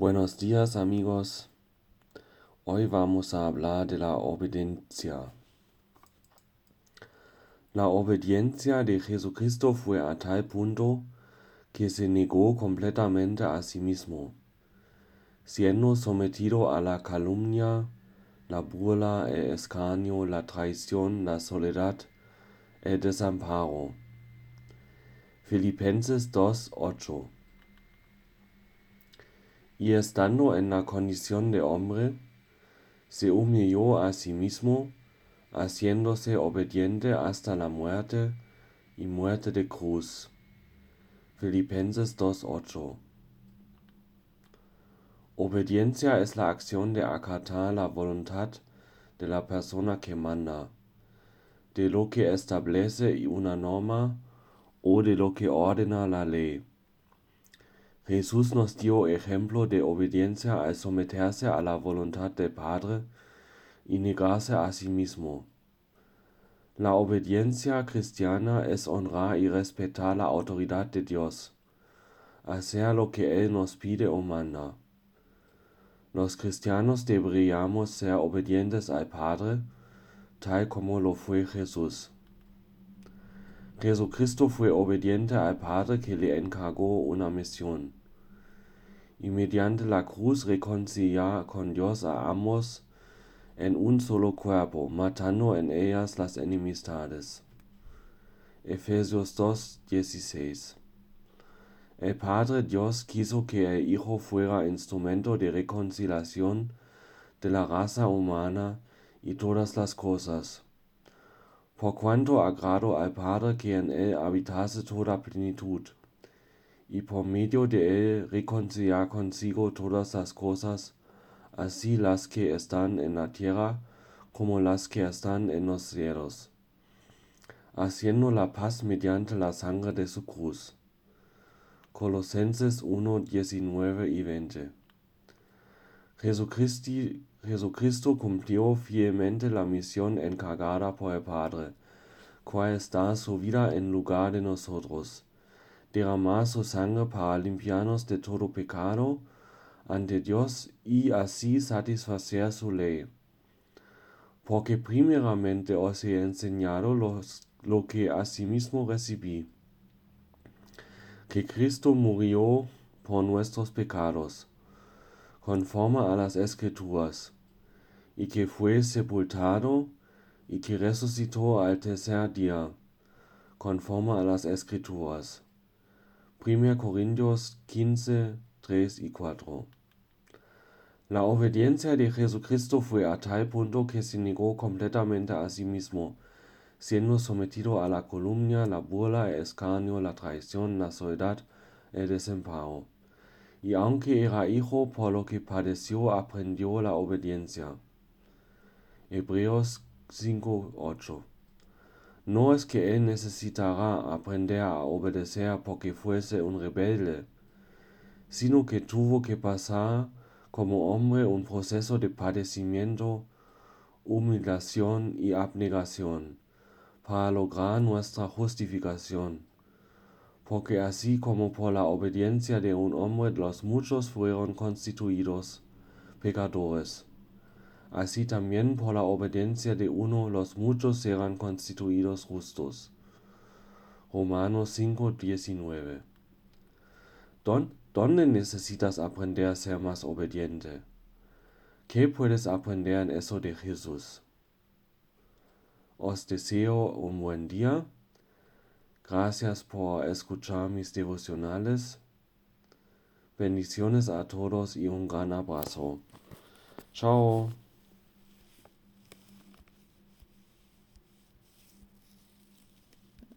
Buenos días amigos. Hoy vamos a hablar de la obediencia. La obediencia de Jesucristo fue a tal punto que se negó completamente a sí mismo, siendo sometido a la calumnia, la burla, el escarnio, la traición, la soledad, el desamparo. Filipenses 2:8 y estando en la condición de hombre, se humilló a sí mismo, haciéndose obediente hasta la muerte y muerte de cruz. Filipenses 2.8 Obediencia es la acción de acatar la voluntad de la persona que manda, de lo que establece una norma o de lo que ordena la ley. Jesús nos dio ejemplo de obediencia al someterse a la voluntad del Padre y negarse a sí mismo. La obediencia cristiana es honrar y respetar la autoridad de Dios, hacer lo que Él nos pide o manda. Los cristianos deberíamos ser obedientes al Padre, tal como lo fue Jesús. Jesucristo fue obediente al Padre que le encargó una misión y mediante la cruz reconciliar con Dios a ambos en un solo cuerpo, matando en ellas las enemistades. Efesios 2:16 El Padre Dios quiso que el Hijo fuera instrumento de reconciliación de la raza humana y todas las cosas. Por cuanto agrado al Padre que en él habitase toda plenitud y por medio de él reconciliar consigo todas las cosas, así las que están en la tierra como las que están en los cielos, haciendo la paz mediante la sangre de su cruz. Colosenses 1, 19 y 20. Jesucristo cumplió fielmente la misión encargada por el Padre, cual está su vida en lugar de nosotros derramar su sangre para limpiarnos de todo pecado ante Dios y así satisfacer su ley. Porque primeramente os he enseñado lo que asimismo recibí, que Cristo murió por nuestros pecados, conforme a las Escrituras, y que fue sepultado y que resucitó al tercer día, conforme a las Escrituras 1 Corintios 15, 3 y 4. La obediencia de Jesucristo fue a tal punto que se negó completamente a sí mismo, siendo sometido a la calumnia, la burla, el escarnio, la traición, la soledad, el desamparo. Y aunque era hijo, por lo que padeció, aprendió la obediencia. Hebreos 5, 8. No es que él necesitara aprender a obedecer porque fuese un rebelde, sino que tuvo que pasar como hombre un proceso de padecimiento, humillación y abnegación para lograr nuestra justificación, porque así como por la obediencia de un hombre los muchos fueron constituidos pecadores, así también por la obediencia de uno los muchos serán constituidos justos. Romanos 5:19 ¿Dónde necesitas aprender a ser más obediente? ¿Qué puedes aprender en eso de Jesús? Os deseo un buen día. Gracias por escuchar mis devocionales. Bendiciones a todos y un gran abrazo. Chao.